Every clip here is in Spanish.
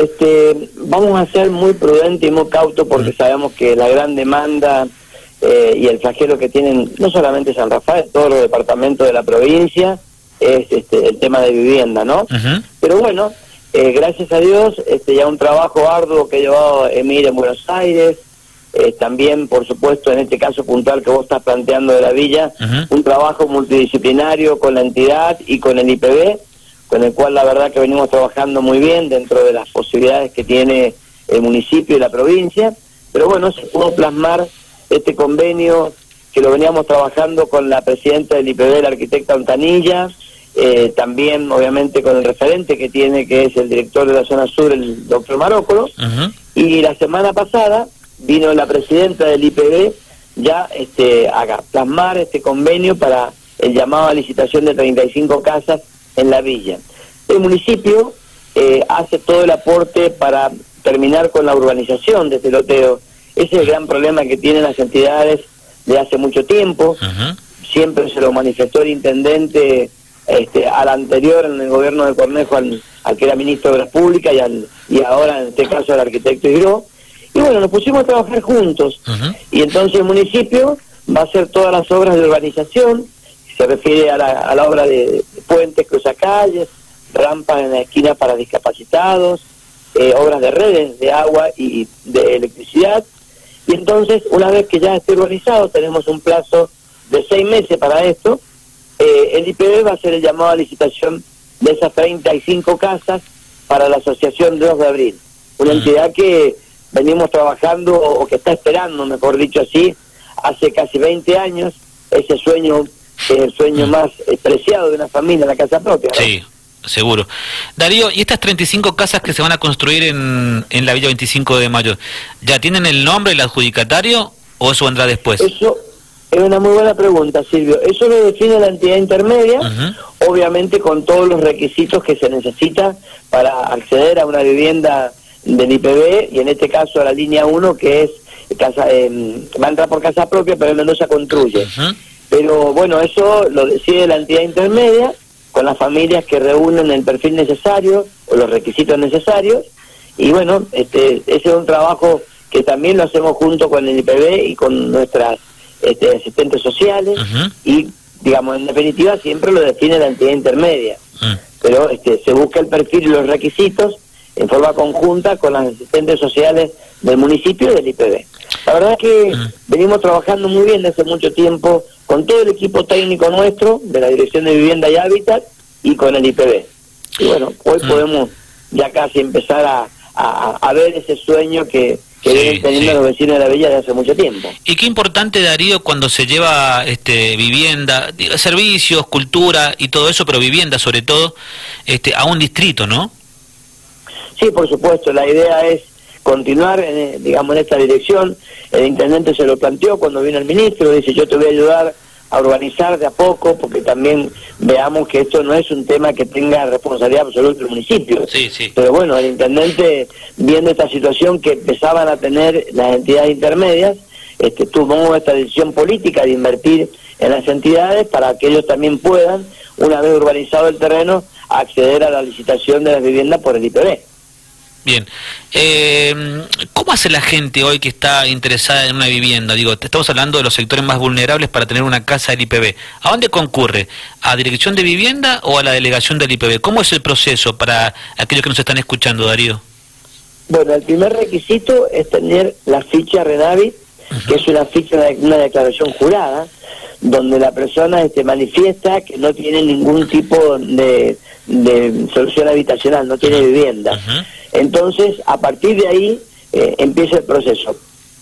Este, vamos a ser muy prudentes y muy cautos porque sabemos que la gran demanda eh, y el flagelo que tienen no solamente San Rafael, todos los departamentos de la provincia es este, el tema de vivienda, ¿no? Pero bueno, eh, gracias a Dios, este, ya un trabajo arduo que ha llevado Emir en Buenos Aires, eh, también, por supuesto, en este caso puntual que vos estás planteando de la villa, un trabajo multidisciplinario con la entidad y con el IPB, con el cual la verdad que venimos trabajando muy bien dentro de las posibilidades que tiene el municipio y la provincia, pero bueno, se pudo plasmar este convenio que lo veníamos trabajando con la presidenta del IPB, la arquitecta Ontanilla, eh, también obviamente con el referente que tiene, que es el director de la zona sur, el doctor Marócolo, y la semana pasada vino la presidenta del IPB ya este, a plasmar este convenio para el llamado a licitación de 35 casas en la villa. El municipio eh, hace todo el aporte para terminar con la urbanización de este loteo. Ese es el gran problema que tienen las entidades de hace mucho tiempo. Siempre se lo manifestó el intendente este, al anterior en el gobierno de Cornejo, al, que era ministro de Obras Públicas y, al, y ahora en este caso al arquitecto Hidro. Y bueno, nos pusimos a trabajar juntos. Y entonces el municipio va a hacer todas las obras de urbanización, se refiere a la, a la obra de, puentes, cruzacalles, rampas en la esquina para discapacitados, eh, obras de redes de agua y de electricidad. Y entonces, una vez que ya esté urbanizado, tenemos un plazo de seis meses para esto, eh, el IPB va a hacer el llamado a licitación de esas 35 casas para la Asociación 2 de Abril, una entidad que venimos trabajando o que está esperando, mejor dicho así, hace casi 20 años, ese sueño es el sueño más preciado de una familia, la casa propia. Sí, seguro. Darío, ¿y estas 35 casas que se van a construir en, en la Villa 25 de Mayo, ya tienen el nombre, el adjudicatario o eso vendrá después? Eso es una muy buena pregunta, Silvio. Eso lo define la entidad intermedia, obviamente con todos los requisitos que se necesita para acceder a una vivienda del IPB y en este caso a la línea 1 que es casa eh, va a entrar por casa propia pero no se construye. Pero bueno, eso lo decide la entidad intermedia con las familias que reúnen el perfil necesario o los requisitos necesarios y bueno, este ese es un trabajo que también lo hacemos junto con el IPB y con nuestras este, asistentes sociales y digamos en definitiva siempre lo define la entidad intermedia. Pero este se busca el perfil y los requisitos en forma conjunta con las asistentes sociales del municipio y del IPB. La verdad es que mm. venimos trabajando muy bien desde hace mucho tiempo con todo el equipo técnico nuestro de la Dirección de Vivienda y Hábitat y con el IPB. Y bueno, hoy mm. podemos ya casi empezar a, a, ver ese sueño que, que vienen teniendo los vecinos de la villa desde hace mucho tiempo. Y qué importante, Darío, cuando se lleva este vivienda, servicios, cultura y todo eso, pero vivienda sobre todo, este a un distrito, ¿no? Sí, por supuesto, la idea es continuar, en, digamos, en esta dirección. El intendente se lo planteó cuando vino el ministro, dice yo te voy a ayudar a urbanizar de a poco, porque también veamos que esto no es un tema que tenga responsabilidad absoluta del municipio. Sí, sí. Pero bueno, el intendente, viendo esta situación que empezaban a tener las entidades intermedias, este, tomó esta decisión política de invertir en las entidades para que ellos también puedan, una vez urbanizado el terreno, acceder a la licitación de las viviendas por el IPB. Bien. Eh, ¿Cómo hace la gente hoy que está interesada en una vivienda? Digo, estamos hablando de los sectores más vulnerables para tener una casa del IPB. ¿A dónde concurre? ¿A Dirección de Vivienda o a la delegación del IPB? ¿Cómo es el proceso para aquellos que nos están escuchando, Darío? Bueno, el primer requisito es tener la ficha Renavi, que es una ficha, de una declaración jurada, donde la persona este, manifiesta que no tiene ningún tipo de, solución habitacional, no tiene vivienda. Entonces, a partir de ahí eh, empieza el proceso.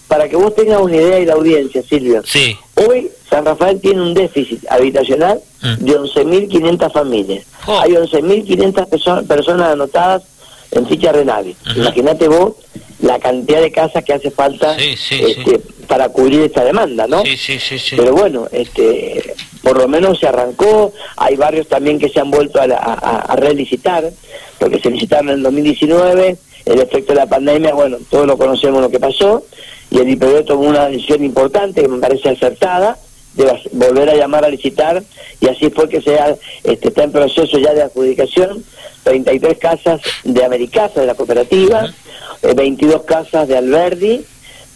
Para que vos tengas una idea y la audiencia, Silvio, sí. hoy San Rafael tiene un déficit habitacional mm. de 11.500 familias. Oh. Hay 11.500 personas anotadas en ficha Renavi. Imagínate vos la cantidad de casas que hace falta este, para cubrir esta demanda, ¿no? Sí, sí, sí, Pero bueno, este, por lo menos se arrancó, hay barrios también que se han vuelto a, a, relicitar, porque se licitaron en el 2019, el efecto de la pandemia, bueno, todos lo conocemos lo que pasó, y el IPB tomó una decisión importante que me parece acertada, de volver a llamar a licitar, y así fue que se este, está en proceso ya de adjudicación 33 casas de Americasa, de la cooperativa, 22 eh, casas de Alberdi,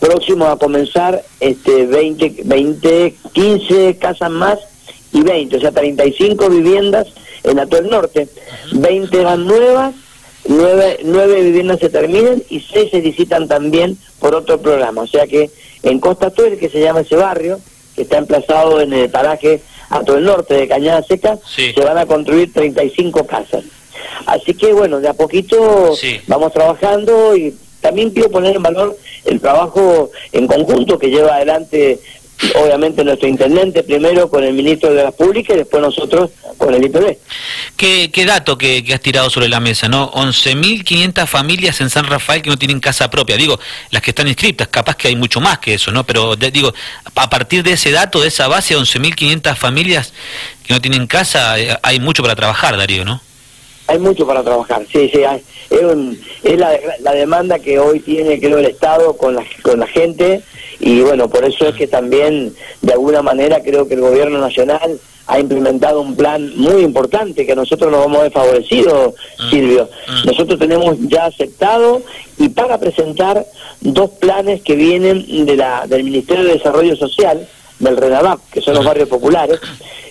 próximos a comenzar este 20, 20, 15 casas más y 20, o sea, 35 viviendas en Atuel Norte, 20 van nuevas, 9, 9 viviendas se terminan y 6 se visitan también por otro programa, o sea que en Costa Atuel, que se llama ese barrio, que está emplazado en el paraje Atuel Norte de Cañada Seca, se van a construir 35 casas. Así que bueno, de a poquito vamos trabajando y también quiero poner en valor el trabajo en conjunto que lleva adelante obviamente nuestro intendente primero con el ministro de la Pública y después nosotros con el IPB. ¿Qué, qué dato que, has tirado sobre la mesa? ¿no? 11.500 familias en San Rafael que no tienen casa propia. Digo, las que están inscritas, capaz que hay mucho más que eso, ¿no? Pero digo, a partir de ese dato, de esa base, 11.500 familias que no tienen casa, eh, hay mucho para trabajar, Darío, ¿no? hay mucho para trabajar, sí, sí, es, la, la, demanda que hoy tiene, creo, el Estado con la, con la gente y bueno, por eso es que también, de alguna manera, creo que el Gobierno Nacional ha implementado un plan muy importante que nosotros nos hemos desfavorecido, mm. Silvio. Mm. Nosotros tenemos ya aceptado y para presentar dos planes que vienen de la, del Ministerio de Desarrollo Social, del RENAVAP, que son los mm. barrios populares,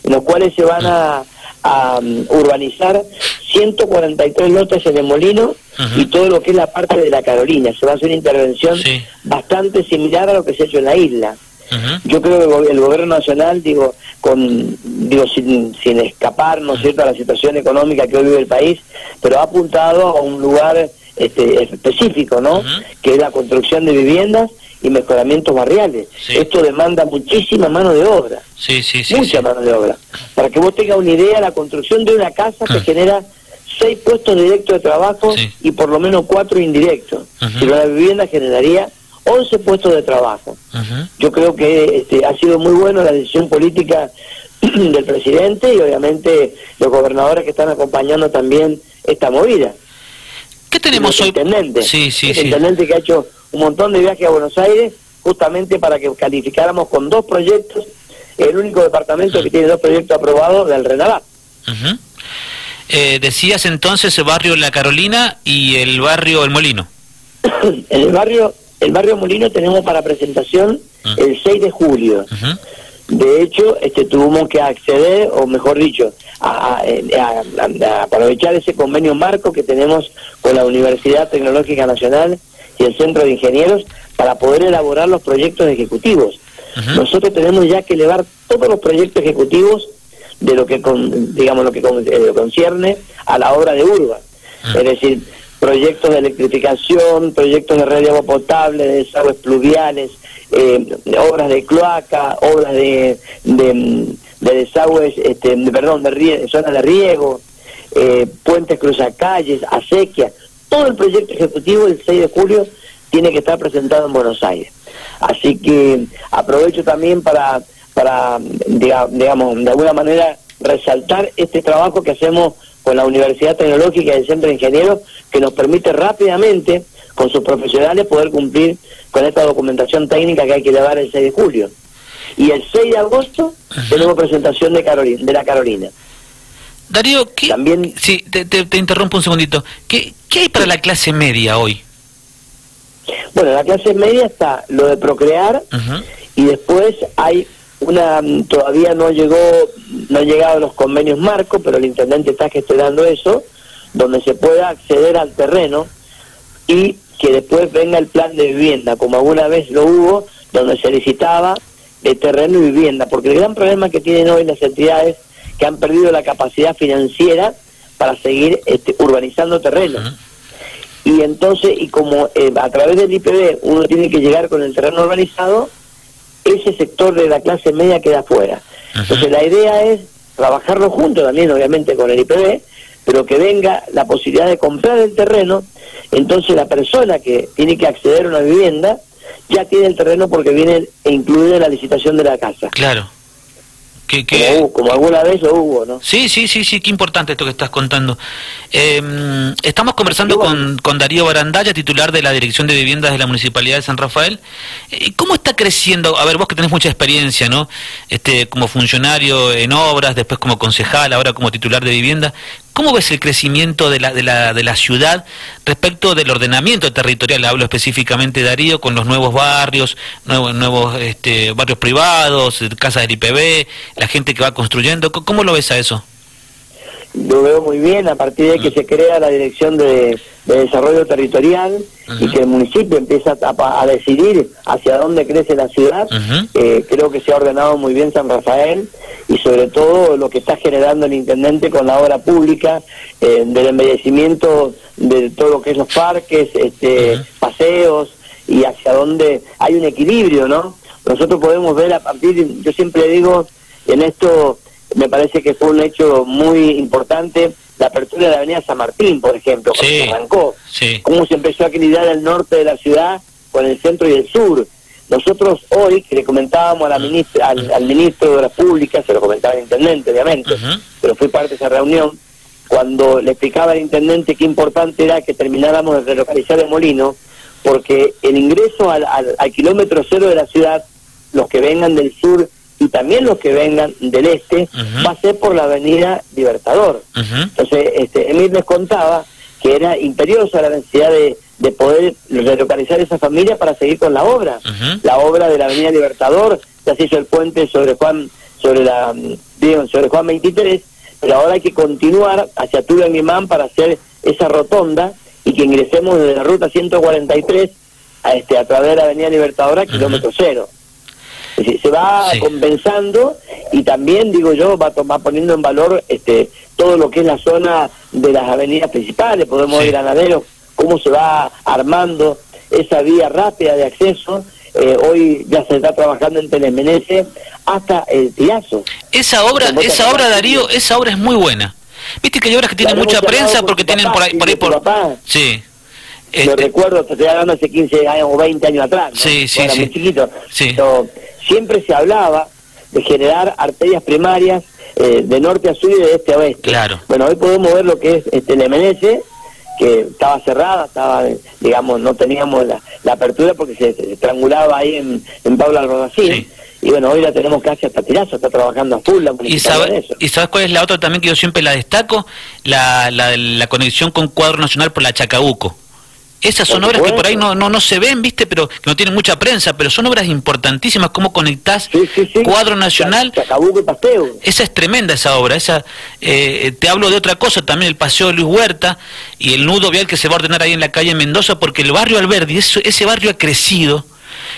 en los cuales se van a a um, urbanizar 143 lotes en el Molino y todo lo que es la parte de la Carolina. Se va a hacer una intervención bastante similar a lo que se ha hecho en la isla. Yo creo que el, gobierno nacional, digo, con digo sin, sin escapar, ¿no es cierto?, a la situación económica que hoy vive el país, pero ha apuntado a un lugar este, específico, ¿no?, que es la construcción de viviendas y mejoramientos barriales. Esto demanda muchísima mano de obra. Sí, sí, Mucha mano de obra. Para que vos tengas una idea, la construcción de una casa te ah. genera seis puestos directos de trabajo y por lo menos cuatro indirectos. Si la vivienda generaría 11 puestos de trabajo. Yo creo que este, ha sido muy bueno la decisión política del presidente y obviamente los gobernadores que están acompañando también esta movida. ¿Qué tenemos hoy? Intendente. Sí, sí, el intendente que ha hecho un montón de viajes a Buenos Aires justamente para que calificáramos con dos proyectos, el único departamento que tiene dos proyectos aprobados del Renavat. eh, decías entonces el barrio La Carolina y el barrio El Molino. en el barrio el barrio Molino tenemos para presentación el 6 de julio. De hecho, este tuvimos que acceder, o mejor dicho, a, a, aprovechar ese convenio marco que tenemos con la Universidad Tecnológica Nacional y el Centro de Ingenieros para poder elaborar los proyectos ejecutivos. Nosotros tenemos ya que elevar todos los proyectos ejecutivos de lo que digamos lo que eh, concierne a la obra de urba, es decir, proyectos de electrificación, proyectos de red de agua potable, de desagües pluviales, eh, obras de cloaca, obras de, de, desagües, este, perdón, de zonas de riego, eh, puentes cruzacalles, acequias, todo el proyecto ejecutivo el 6 de julio tiene que estar presentado en Buenos Aires. Así que aprovecho también para, para digamos, de alguna manera resaltar este trabajo que hacemos con la Universidad Tecnológica y el Centro de Ingenieros, que nos permite rápidamente, con sus profesionales, poder cumplir con esta documentación técnica que hay que llevar el 6 de julio. Y el 6 de agosto tenemos presentación de, Carolina, de la Carolina. Darío, ¿qué, También, sí, te, te, interrumpo un segundito. ¿Qué, ¿Qué hay para la clase media hoy? Bueno, la clase media está lo de procrear y después hay una todavía no llegó no han llegado los convenios marcos, pero el intendente está gestionando eso, donde se pueda acceder al terreno y que después venga el plan de vivienda, como alguna vez lo hubo, donde se licitaba de terreno y vivienda, porque el gran problema que tienen hoy las entidades que han perdido la capacidad financiera para seguir este, urbanizando terrenos. Y entonces, y como eh, a través del IPB uno tiene que llegar con el terreno urbanizado, ese sector de la clase media queda fuera. Entonces la idea es trabajarlo junto también, obviamente, con el IPB, pero que venga la posibilidad de comprar el terreno, entonces la persona que tiene que acceder a una vivienda ya tiene el terreno porque viene incluido en la licitación de la casa. Claro. Como, alguna vez lo hubo, ¿no? Sí, sí, sí, sí, qué importante esto que estás contando. Em, estamos conversando con, con, Darío Barandalla, titular de la Dirección de Viviendas de la Municipalidad de San Rafael. Eh, ¿Cómo está creciendo? A ver, vos que tenés mucha experiencia, ¿no? Este, como funcionario en obras, después como concejal, ahora como titular de vivienda. ¿Cómo ves el crecimiento de la, de, la, de la ciudad respecto del ordenamiento territorial? Hablo específicamente, Darío, con los nuevos barrios, nuevos, nuevos este, barrios privados, casas del IPB, la gente que va construyendo. ¿Cómo lo ves a eso? Lo veo muy bien a partir de que mm. se crea la Dirección de, Desarrollo Territorial y que el municipio empieza a, decidir hacia dónde crece la ciudad. Eh, creo que se ha ordenado muy bien San Rafael y sobre todo lo que está generando el intendente con la obra pública eh, del embellecimiento de todo lo que es los parques, este, paseos y hacia dónde hay un equilibrio, ¿no? Nosotros podemos ver a partir, yo siempre digo, en esto me parece que fue un hecho muy importante la apertura de la avenida San Martín, por ejemplo, cuando se arrancó, cómo se empezó a equilibrar el norte de la ciudad con el centro y el sur. Nosotros hoy, que le comentábamos a la ministra, al, ministro de la Pública, se lo comentaba el intendente, obviamente, pero fui parte de esa reunión, cuando le explicaba al intendente qué importante era que termináramos de relocalizar el molino, porque el ingreso al, al, kilómetro cero de la ciudad, los que vengan del sur y también los que vengan del este, va a ser por la avenida Libertador. Entonces, este, Emir les contaba que era imperiosa la necesidad de, de poder relocalizar esa familia para seguir con la obra. La obra de la Avenida Libertador, ya se hizo el puente sobre Juan, sobre la, digo, sobre Juan 23, pero ahora hay que continuar hacia Imán para hacer esa rotonda y que ingresemos desde la ruta 143 a, este, a través de la Avenida Libertador a kilómetro cero. Se va compensando y también, digo yo, va, va poniendo en valor este todo lo que es la zona de las avenidas principales, podemos a Ganaderos cómo se va armando esa vía rápida de acceso. Eh, hoy ya se está trabajando en Telemenece hasta el Tiazo. Esa obra, esa obra Darío, esa obra es muy buena. Viste que hay obras que tienen mucha prensa porque tienen por ahí, por ahí por... Sí. Este... Lo recuerdo, te estoy hablando hace 15 años o 20 años atrás, sí, sí, sí. muy chiquito. Pero siempre se hablaba de generar arterias primarias eh, de norte a sur y de este a oeste. Claro. Bueno, hoy podemos ver lo que es este Telemenece, que estaba cerrada, estaba, digamos, no teníamos la, apertura porque se, estrangulaba ahí en, en Pablo Albarracín. Y bueno, hoy la tenemos casi hasta tirazo, está trabajando a full la ¿Y, sabes ¿Y sabes cuál es la otra también que yo siempre la destaco? La, la, la conexión con Cuadro Nacional por la Chacabuco. Esas son obras que por ahí no, no, no se ven, ¿viste? Pero que no tienen mucha prensa, pero son obras importantísimas. ¿Cómo conectás cuadro nacional? Esa es tremenda esa obra. Esa eh, Te hablo de otra cosa también, el Paseo de Luis Huerta y el nudo vial que se va a ordenar ahí en la calle Mendoza, porque el barrio Alberdi, ese, ese barrio ha crecido.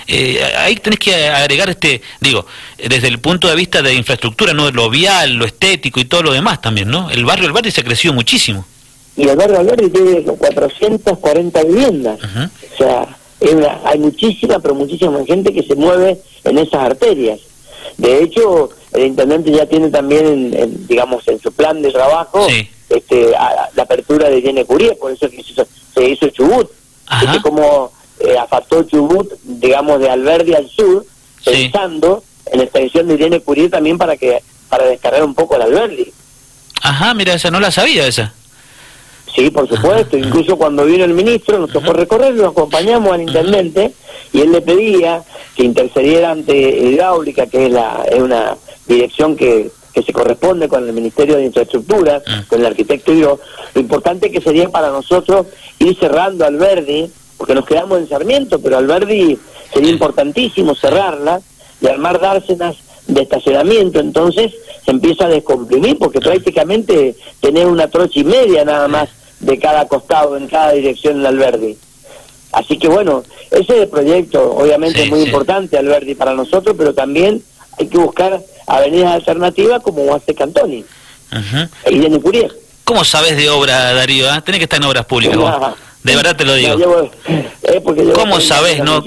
Eh, ahí tenés que agregar, este digo, desde el punto de vista de infraestructura, no lo vial, lo estético y todo lo demás también, ¿no? El barrio Alberdi se ha crecido muchísimo y el barrio Alberdi tiene 440 viviendas. O sea, hay muchísima, pero muchísima gente que se mueve en esas arterias. De hecho, el intendente ya tiene también, digamos, en su plan de trabajo este, la apertura de Irene Curie, por eso que se hizo, Chubut. Es como eh, afastó Chubut, digamos, de Alberdi al sur, pensando en la extensión de Irene Curie también para que para descargar un poco el Alberdi. Ajá, mira, esa no la sabía esa. Sí, por supuesto. Incluso cuando vino el ministro, nos tocó recorrerlo, acompañamos al intendente y él le pedía que intercediera ante Hidráulica, que es, la, es una dirección que, que se corresponde con el Ministerio de Infraestructura, con el arquitecto y yo. Lo importante que sería para nosotros ir cerrando Alberdi, porque nos quedamos en Sarmiento, pero Alberdi sería importantísimo cerrarla y armar dársenas de estacionamiento, entonces se empieza a descomprimir porque prácticamente tener una trocha y media nada más de cada costado, en cada dirección en Alberdi. Así que bueno, ese proyecto obviamente es muy importante, Alberdi, para nosotros, pero también hay que buscar avenidas alternativas como hace Cantoni y de. ¿Cómo sabes de obra, Darío? Ah? Tenés que estar en obras públicas De verdad te lo digo. ¿Cómo sabes, no?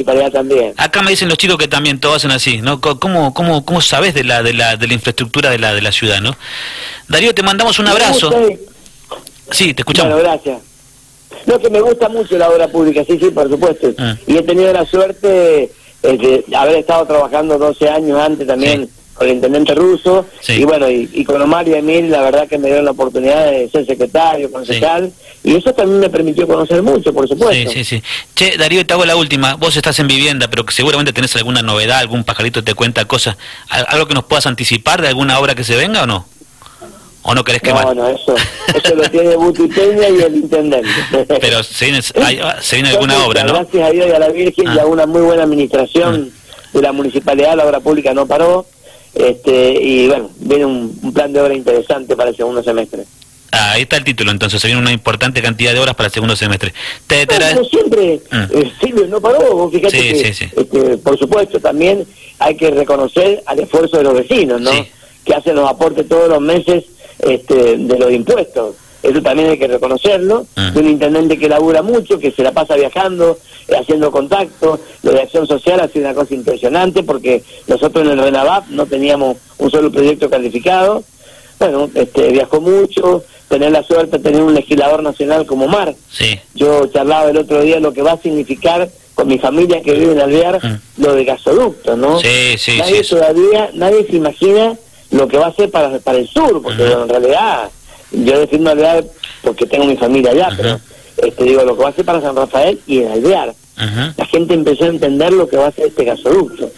Acá me dicen los chicos que también todos hacen así, ¿no? ¿Cómo, cómo, cómo sabes de la, de la, de la infraestructura de la, de la ciudad, no? Darío, te mandamos un abrazo. Sí, te escuchamos. Bueno, gracias. No, que me gusta mucho la obra pública, sí, sí, por supuesto. Ah. Y he tenido la suerte de haber estado trabajando 12 años antes también con el intendente ruso. Y bueno, y, con Omar y Emil, la verdad que me dieron la oportunidad de ser secretario, concejal. Y eso también me permitió conocer mucho, por supuesto. Sí, sí, sí. Che, Darío, te hago la última. Vos estás en vivienda, pero que seguramente tenés alguna novedad, algún pajarito te cuenta cosas. ¿Algo que nos puedas anticipar de alguna obra que se venga o no? ¿O no querés quemar? No, no, eso, eso lo tiene Buti Peña y el intendente. Pero se viene, se viene alguna obra, ¿no? Gracias a Dios y a la Virgen y a ah. una muy buena administración ah. de la municipalidad, la obra pública no paró. Este, y bueno, viene un, plan de obra interesante para el segundo semestre. Ah, ahí está el título, entonces se viene una importante cantidad de horas para el segundo semestre. Te, siempre, mm. no paró, fíjate que, este, por supuesto, también hay que reconocer al esfuerzo de los vecinos, ¿no? Que hacen los aportes todos los meses este, de los impuestos. Eso también hay que reconocerlo. De un intendente que labura mucho, que se la pasa viajando, eh, haciendo contacto. Lo de acción social ha sido una cosa impresionante porque nosotros en el RENAVAP no teníamos un solo proyecto calificado. Bueno, este, viajó mucho, tener la suerte de tener un legislador nacional como Mar. Sí. Yo charlaba el otro día lo que va a significar con mi familia que vive en Alvear mm. lo de gasoducto, ¿no? Sí, sí, nadie todavía, nadie se imagina lo que va a ser para, para el sur, porque en realidad yo defiendo Alvear porque tengo mi familia allá, pero este digo lo que va a ser para San Rafael y en Alvear. La gente empezó a entender lo que va a ser este gasoducto.